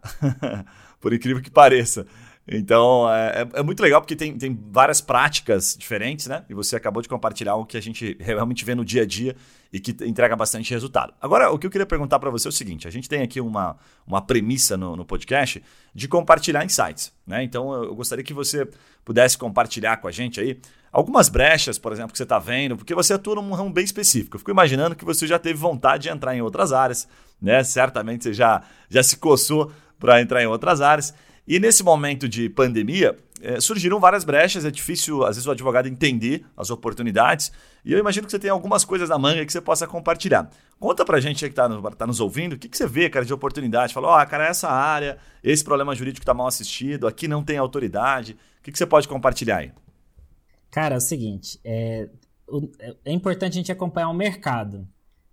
Por incrível que pareça. Então, é, é, é, muito legal porque tem, tem várias práticas diferentes, né? E você acabou de compartilhar algo que a gente realmente vê no dia a dia e que entrega bastante resultado. Agora, o que eu queria perguntar para você é o seguinte: a gente tem aqui uma, uma premissa no, no podcast de compartilhar insights, né? Então, eu gostaria que você pudesse compartilhar com a gente aí algumas brechas, por exemplo, que você está vendo, porque você atua num ramo bem específico. Eu fico imaginando que você já teve vontade de entrar em outras áreas, né? Certamente você já, já se coçou para entrar em outras áreas. E nesse momento de pandemia, é, surgiram várias brechas, é difícil, às vezes, o advogado entender as oportunidades. E eu imagino que você tem algumas coisas na manga que você possa compartilhar. Conta pra gente aí que está tá nos ouvindo, o que, que você vê, cara, de oportunidade? Fala, ó, oh, cara, essa área, esse problema jurídico está mal assistido, aqui não tem autoridade. O que, que você pode compartilhar aí? Cara, é o seguinte, é, é importante a gente acompanhar o mercado.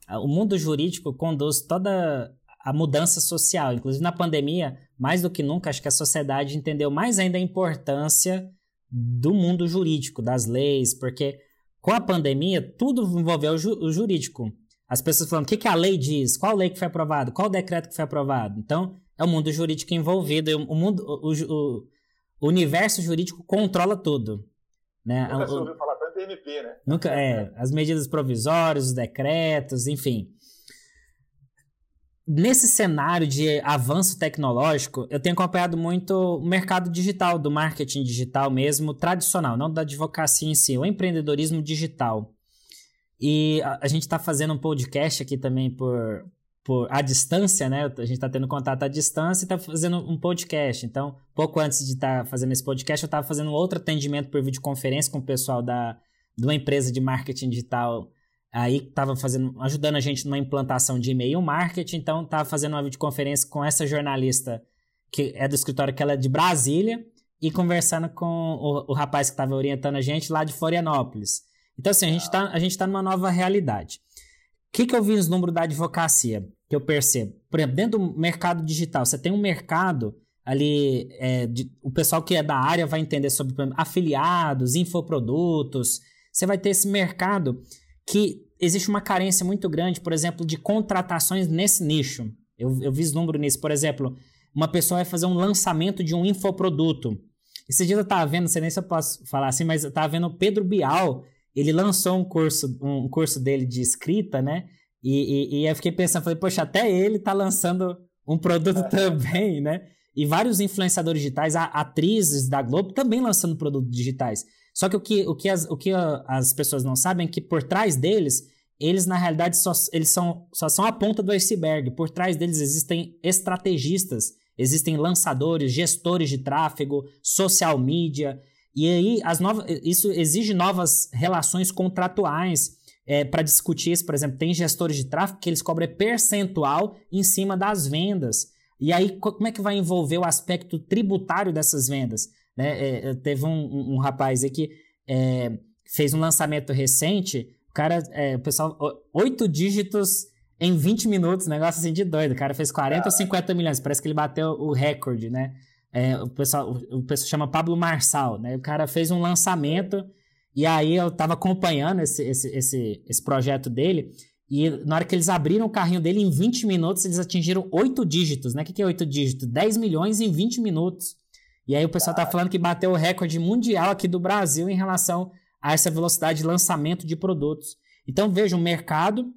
O mundo jurídico conduz toda a mudança social. Inclusive na pandemia, mais do que nunca, acho que a sociedade entendeu mais ainda a importância do mundo jurídico, das leis, porque com a pandemia tudo envolveu o, ju o jurídico. As pessoas falando o que, que a lei diz, qual lei que foi aprovado, qual decreto que foi aprovado. Então, é o mundo jurídico envolvido, o, mundo, o, o, o universo jurídico controla tudo. Né? Nunca o, ouviu falar tanto MP, né? Nunca, é, as medidas provisórias, os decretos, enfim nesse cenário de avanço tecnológico, eu tenho acompanhado muito o mercado digital, do marketing digital mesmo, tradicional, não da advocacia em si, o empreendedorismo digital. E a, a gente está fazendo um podcast aqui também por, por à distância, né? A gente está tendo contato à distância e está fazendo um podcast. Então, pouco antes de estar tá fazendo esse podcast, eu estava fazendo outro atendimento por videoconferência com o pessoal da, de uma empresa de marketing digital Aí estava fazendo, ajudando a gente numa implantação de e-mail marketing, então estava fazendo uma videoconferência com essa jornalista que é do escritório que ela é de Brasília e conversando com o, o rapaz que estava orientando a gente lá de Florianópolis. Então, assim, a gente está a gente tá numa nova realidade. O que, que eu vi nos números da advocacia que eu percebo? Por exemplo, dentro do mercado digital, você tem um mercado ali, é, de, o pessoal que é da área vai entender sobre afiliados, infoprodutos. Você vai ter esse mercado que existe uma carência muito grande, por exemplo, de contratações nesse nicho. Eu, eu vislumbre nisso. Por exemplo, uma pessoa vai fazer um lançamento de um infoproduto. Esse dia eu estava vendo, não sei nem se eu posso falar assim, mas eu estava vendo o Pedro Bial, ele lançou um curso, um curso dele de escrita, né? E, e, e eu fiquei pensando, falei, poxa, até ele está lançando um produto é. também, né? E vários influenciadores digitais, atrizes da Globo também lançando produtos digitais. Só que o que, o que, as, o que as pessoas não sabem é que por trás deles, eles na realidade só, eles são, só são a ponta do iceberg. Por trás deles existem estrategistas, existem lançadores, gestores de tráfego, social media. E aí as novas, isso exige novas relações contratuais é, para discutir isso. Por exemplo, tem gestores de tráfego que eles cobram percentual em cima das vendas. E aí, como é que vai envolver o aspecto tributário dessas vendas? Né? É, teve um, um, rapaz aí que é, fez um lançamento recente, o cara, é, o pessoal, oito dígitos em 20 minutos, negócio assim de doido. O cara fez 40 ou 50 milhões, parece que ele bateu o recorde, né? É, o, pessoal, o, o pessoal chama Pablo Marçal, né? O cara fez um lançamento e aí eu tava acompanhando esse, esse, esse, esse projeto dele e na hora que eles abriram o carrinho dele, em 20 minutos, eles atingiram oito dígitos, né? O que, que é oito dígitos? 10 milhões em 20 minutos. E aí o pessoal está falando que bateu o recorde mundial aqui do Brasil em relação a essa velocidade de lançamento de produtos. Então veja um mercado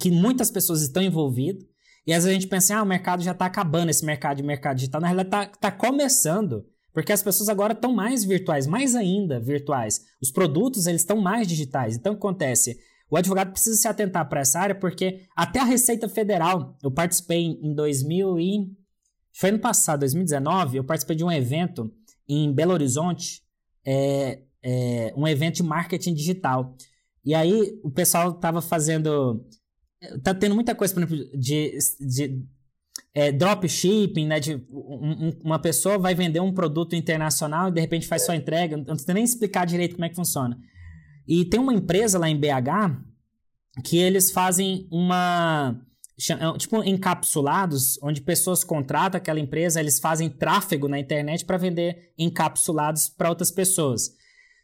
que muitas pessoas estão envolvidas. E às vezes a gente pensa, ah, o mercado já está acabando, esse mercado de mercado digital. Na realidade, está tá começando. Porque as pessoas agora estão mais virtuais, mais ainda virtuais. Os produtos, eles estão mais digitais. Então, o que acontece? o advogado precisa se atentar para essa área, porque até a Receita Federal, eu participei em 2000 e... Foi ano passado, 2019, eu participei de um evento em Belo Horizonte, é, é, um evento de marketing digital. E aí o pessoal estava fazendo. Tá tendo muita coisa, por exemplo, de, de é, dropshipping, né? De um, uma pessoa vai vender um produto internacional e de repente faz sua entrega. Não precisa nem explicar direito como é que funciona. E tem uma empresa lá em BH que eles fazem uma. É tipo encapsulados, onde pessoas contratam aquela empresa, eles fazem tráfego na internet para vender encapsulados para outras pessoas.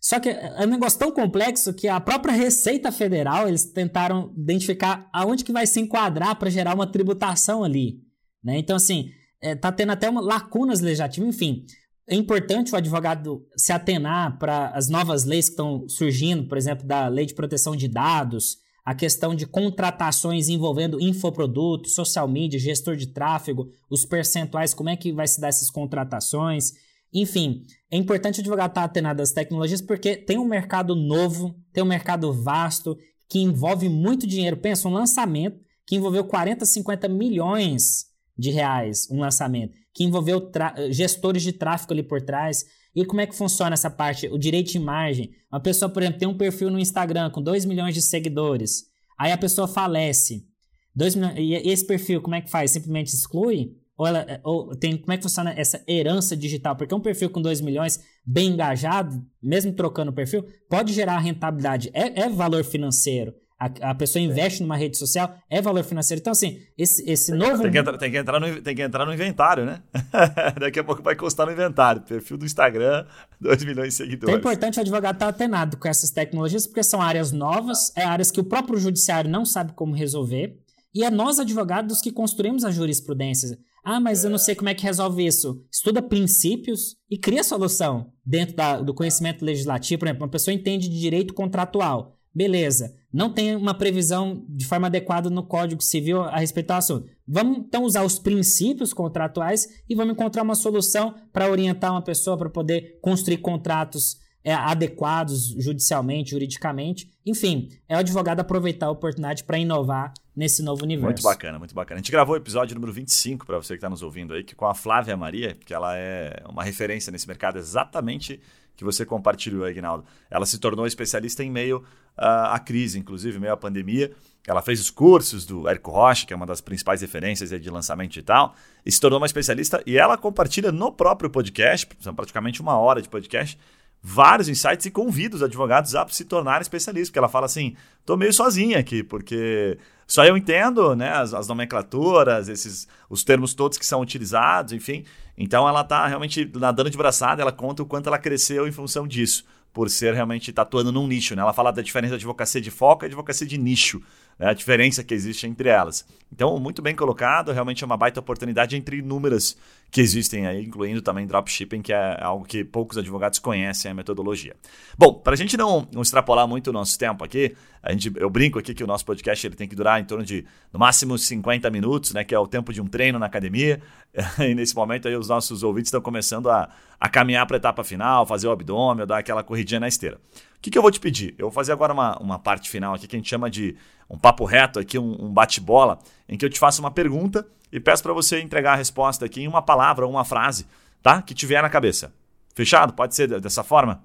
Só que é um negócio tão complexo que a própria Receita Federal, eles tentaram identificar aonde que vai se enquadrar para gerar uma tributação ali. Né? Então, assim, é, tá tendo até uma, lacunas legislativas, enfim. É importante o advogado se atenar para as novas leis que estão surgindo, por exemplo, da Lei de Proteção de Dados, a questão de contratações envolvendo infoproduto, social media, gestor de tráfego, os percentuais, como é que vai se dar essas contratações. Enfim, é importante o advogado estar atenado às tecnologias porque tem um mercado novo, tem um mercado vasto, que envolve muito dinheiro. Pensa, um lançamento que envolveu 40, 50 milhões de reais, um lançamento, que envolveu gestores de tráfego ali por trás. E como é que funciona essa parte? O direito de imagem. Uma pessoa, por exemplo, tem um perfil no Instagram com 2 milhões de seguidores. Aí a pessoa falece. 2 milhões, e esse perfil, como é que faz? Simplesmente exclui? Ou, ela, ou tem, como é que funciona essa herança digital? Porque um perfil com 2 milhões, bem engajado, mesmo trocando o perfil, pode gerar rentabilidade. É, é valor financeiro. A, a pessoa investe numa rede social, é valor financeiro. Então, assim, esse, esse novo. Tem que, entrar, tem, que entrar no, tem que entrar no inventário, né? Daqui a pouco vai constar no inventário. Perfil do Instagram, 2 milhões de seguidores. Então é importante o advogado estar atenado com essas tecnologias, porque são áreas novas, é áreas que o próprio judiciário não sabe como resolver. E é nós, advogados, que construímos a jurisprudência. Ah, mas eu não sei como é que resolve isso. Estuda princípios e cria solução dentro da, do conhecimento legislativo. Por exemplo, uma pessoa entende de direito contratual. Beleza. Não tem uma previsão de forma adequada no Código Civil a respeito do assunto. Vamos então usar os princípios contratuais e vamos encontrar uma solução para orientar uma pessoa para poder construir contratos é, adequados judicialmente, juridicamente. Enfim, é o advogado aproveitar a oportunidade para inovar nesse novo universo. Muito bacana, muito bacana. A gente gravou o episódio número 25, para você que está nos ouvindo aí, que com a Flávia Maria, que ela é uma referência nesse mercado exatamente que você compartilhou, Aguinaldo. Ela se tornou especialista em meio uh, à crise, inclusive meio à pandemia. Ela fez os cursos do Érico Rocha, que é uma das principais referências de lançamento digital, e se tornou uma especialista. E ela compartilha no próprio podcast, são praticamente uma hora de podcast, vários insights e convida os advogados a se tornarem especialistas, porque ela fala assim, tô meio sozinha aqui, porque só eu entendo né, as, as, nomenclaturas, esses, os termos todos que são utilizados, enfim. Então ela está realmente nadando de braçada, ela conta o quanto ela cresceu em função disso, por ser realmente tá atuando num nicho. Né? Ela fala da diferença de advocacia de foco e advocacia de nicho né, a diferença que existe entre elas. Então, muito bem colocado, realmente é uma baita oportunidade entre inúmeras que existem aí, incluindo também dropshipping, que é algo que poucos advogados conhecem a metodologia. Bom, para a gente não, não, extrapolar muito o nosso tempo aqui, a gente, eu brinco aqui que o nosso podcast ele tem que durar em torno de, no máximo, 50 minutos, né, que é o tempo de um treino na academia. E nesse momento aí os nossos ouvintes estão começando a, a caminhar para a etapa final, fazer o abdômen, dar aquela corridinha na esteira. O que, que eu vou te pedir? Eu vou fazer agora uma, uma parte final aqui que a gente chama de um papo reto aqui, um, um bate-bola, em que eu te faço uma pergunta e peço para você entregar a resposta aqui em uma palavra ou uma frase, tá? Que tiver na cabeça. Fechado? Pode ser dessa forma?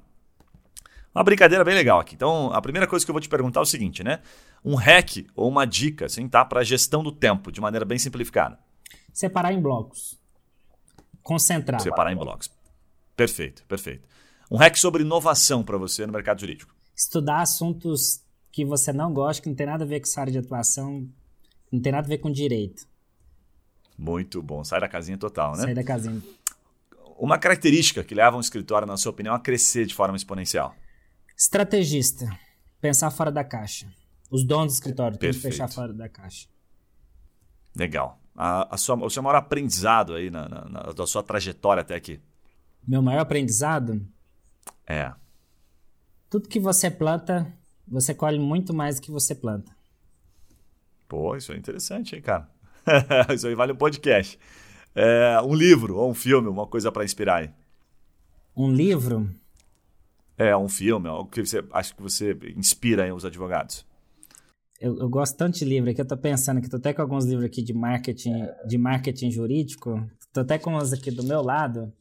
Uma brincadeira bem legal aqui. Então, a primeira coisa que eu vou te perguntar é o seguinte, né? Um hack ou uma dica, assim, tá? Para gestão do tempo, de maneira bem simplificada. Separar em blocos. Concentrar. Separar em blocos. Perfeito, perfeito. Um hack sobre inovação para você no mercado jurídico. Estudar assuntos que você não gosta, que não tem nada a ver com sua área de atuação, não tem nada a ver com direito. Muito bom. Sai da casinha total, né? Sai da casinha. Uma característica que leva um escritório, na sua opinião, a crescer de forma exponencial. Estrategista. Pensar fora da caixa. Os donos do escritório têm que fechar fora da caixa. Legal. A, a sua, o seu maior aprendizado aí na, na, na, da sua trajetória até aqui? Meu maior aprendizado? É. Tudo que você planta, você colhe muito mais do que você planta. Pô, isso é interessante, hein, cara? isso aí vale um podcast. É, um livro ou um filme, uma coisa para inspirar aí. Um livro? É, um filme, algo que você acha que você inspira aí os advogados. eu, eu, gosto tanto de livro aqui, eu tô pensando que tô até com alguns livros aqui de marketing, de marketing jurídico. Tô até com uns aqui do meu lado.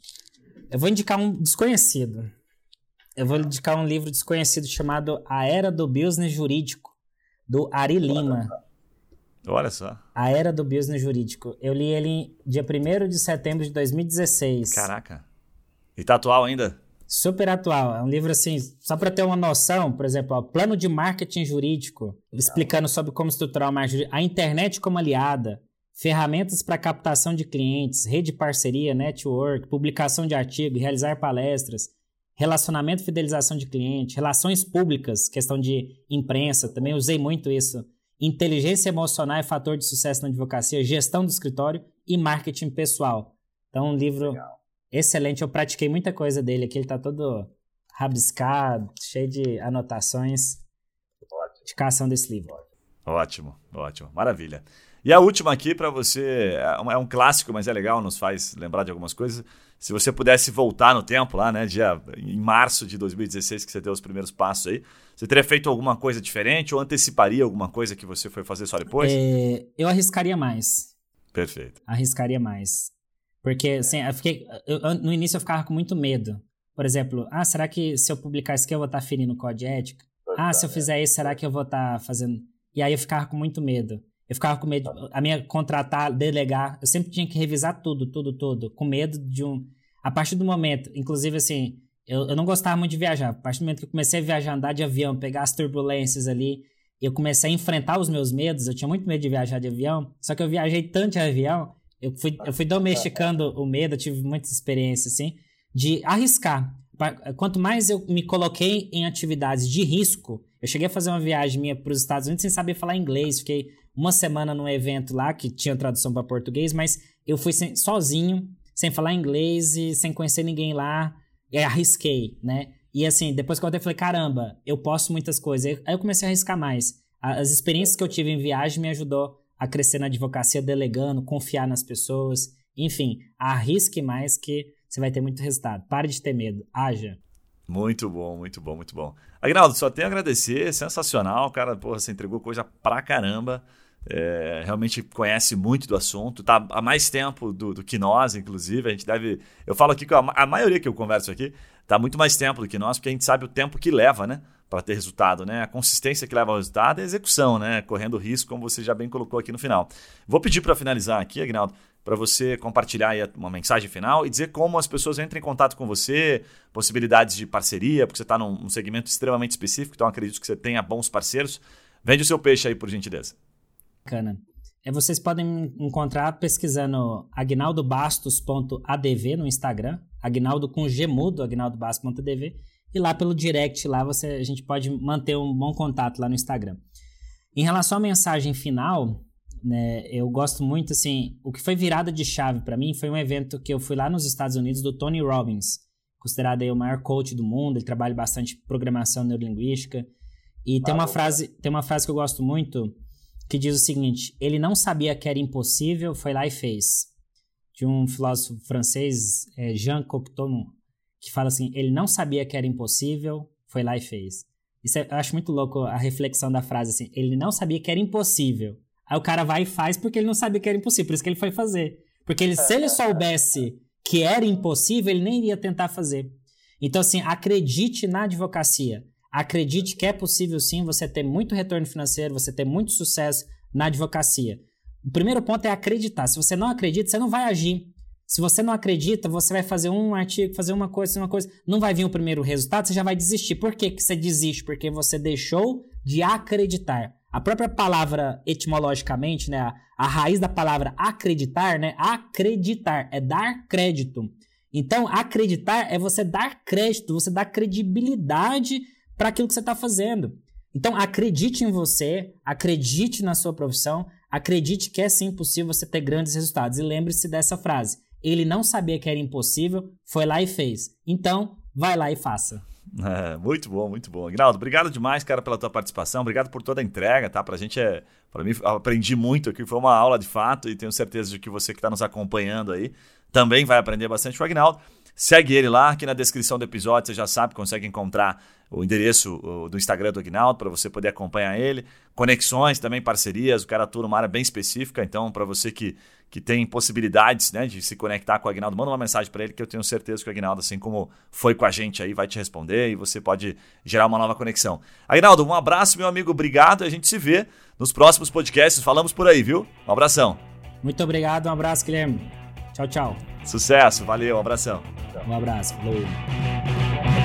Eu vou indicar um desconhecido. Eu vou indicar um livro desconhecido chamado A Era do Business Jurídico, do Ari Lima. Olha só. A Era do Business Jurídico. Eu li ele dia 1 de setembro de 2016. Caraca. E tá atual ainda? Super atual. É um livro assim, só para ter uma noção, por exemplo, ó, plano de marketing jurídico, explicando sobre como estruturar marketing, a internet como aliada, ferramentas para captação de clientes, rede de parceria, network, publicação de artigo, realizar palestras, relacionamento e fidelização de cliente, relações públicas, questão de imprensa, também usei muito isso. Inteligência emocional é fator de sucesso na advocacia, gestão do escritório e marketing pessoal. Então, um livro Legal. excelente. Eu pratiquei muita coisa dele aqui. Ele está todo rabiscado, cheio de anotações. Ótimo. Indicação desse livro. Ótimo, ótimo. Maravilha. E a última aqui para você, é um é clássico, mas é legal, nos faz lembrar de algumas coisas. Se você pudesse voltar no tempo lá, né, dia, em março de 2016, que você deu os primeiros passos aí, você teria feito alguma coisa diferente ou anteciparia alguma coisa que você foi fazer só depois? É, eu arriscaria mais. Perfeito. Arriscaria mais. Porque, assim, eu fiquei, eu, no início eu ficava com muito medo. Por exemplo, ah, será que se eu publicar isso aqui eu vou estar ferindo o código de ética? Ah, se eu fizer isso, será que eu vou estar fazendo... E aí eu ficava com muito medo. Eu ficava com medo, a minha contratar, delegar, eu sempre tinha que revisar tudo, tudo, tudo, com medo de um. A partir do momento, inclusive assim, eu, eu não gostava muito de viajar. A partir do momento que eu comecei a viajar, andar de avião, pegar as turbulências ali, eu comecei a enfrentar os meus medos. Eu tinha muito medo de viajar de avião, só que eu viajei tanto de avião, eu fui, eu fui domesticando o medo, eu tive muitas experiências assim, de arriscar. Quanto mais eu me coloquei em atividades de risco, eu cheguei a fazer uma viagem minha para os Estados Unidos sem saber falar inglês, fiquei uma semana num evento lá que tinha tradução para português, mas eu fui sem, sozinho, sem falar inglês e sem conhecer ninguém lá, e arrisquei, né? E assim, depois que eu até falei, caramba, eu posso muitas coisas. Aí eu comecei a arriscar mais. As experiências que eu tive em viagem me ajudou a crescer na advocacia, delegando, confiar nas pessoas. Enfim, arrisque mais que você vai ter muito resultado. Pare de ter medo, haja. Muito bom, muito bom, muito bom. Agnaldo, só tenho a agradecer, sensacional, cara, porra, você entregou coisa pra caramba é, realmente conhece muito do assunto, está há mais tempo do, do, que nós, inclusive. A gente deve. Eu falo aqui que a, a maioria que eu converso aqui está muito mais tempo do que nós, porque a gente sabe o tempo que leva, né? Para ter resultado, né? A consistência que leva ao resultado é a execução, né? Correndo risco, como você já bem colocou aqui no final. Vou pedir para finalizar aqui, Agnaldo, para você compartilhar uma mensagem final e dizer como as pessoas entram em contato com você, possibilidades de parceria, porque você está num segmento extremamente específico, então acredito que você tenha bons parceiros. Vende o seu peixe aí, por gentileza bacana. É, vocês podem me encontrar pesquisando agnaldobastos.adv no Instagram, agnaldo com gemudo, agnaldobastos.adv, e lá pelo direct, lá você, a gente pode manter um bom contato lá no Instagram. Em relação à mensagem final, né, eu gosto muito, assim, o que foi virada de chave para mim foi um evento que eu fui lá nos Estados Unidos do Tony Robbins, considerado aí o maior coach do mundo, ele trabalha bastante programação neurolinguística, e tem uma frase, tem uma frase que eu gosto muito, que diz o seguinte: ele não sabia que era impossível, foi lá e fez. De um filósofo francês, é, Jean Cocteau, que fala assim: ele não sabia que era impossível, foi lá e fez. Isso é, eu acho muito louco a reflexão da frase assim: ele não sabia que era impossível. Aí o cara vai e faz porque ele não sabia que era impossível, por isso que ele foi fazer. Porque ele, se ele soubesse que era impossível, ele nem iria tentar fazer. Então, assim, acredite na advocacia. Acredite que é possível sim você ter muito retorno financeiro, você ter muito sucesso na advocacia. O primeiro ponto é acreditar. Se você não acredita, você não vai agir. Se você não acredita, você vai fazer um artigo, fazer uma coisa, uma coisa, não vai vir o primeiro resultado, você já vai desistir. Por que, que você desiste? Porque você deixou de acreditar. A própria palavra, etimologicamente, né, a, a raiz da palavra acreditar, né, acreditar, é dar crédito. Então, acreditar é você dar crédito, você dar credibilidade para aquilo que você está fazendo. Então, acredite em você, acredite na sua profissão, acredite que é sim possível você ter grandes resultados. E lembre-se dessa frase: ele não sabia que era impossível, foi lá e fez. Então, vai lá e faça. É, muito bom, muito bom. Aguinaldo, obrigado demais, cara, pela tua participação. Obrigado por toda a entrega, tá? Pra gente é. Pra mim, aprendi muito aqui. Foi uma aula de fato e tenho certeza de que você que está nos acompanhando aí também vai aprender bastante com o Agnaldo. Segue ele lá, aqui na descrição do episódio você já sabe, consegue encontrar o endereço do Instagram do Agnaldo para você poder acompanhar ele. Conexões também, parcerias, o cara atua numa área bem específica, então para você que, que tem possibilidades né, de se conectar com o Agnaldo, manda uma mensagem para ele que eu tenho certeza que o Agnaldo, assim como foi com a gente aí, vai te responder e você pode gerar uma nova conexão. Agnaldo, um abraço, meu amigo, obrigado. A gente se vê nos próximos podcasts. Falamos por aí, viu? Um abração. Muito obrigado, um abraço, Guilherme. Tchau, tchau. Sucesso, valeu, um abração. Um abraço, falou.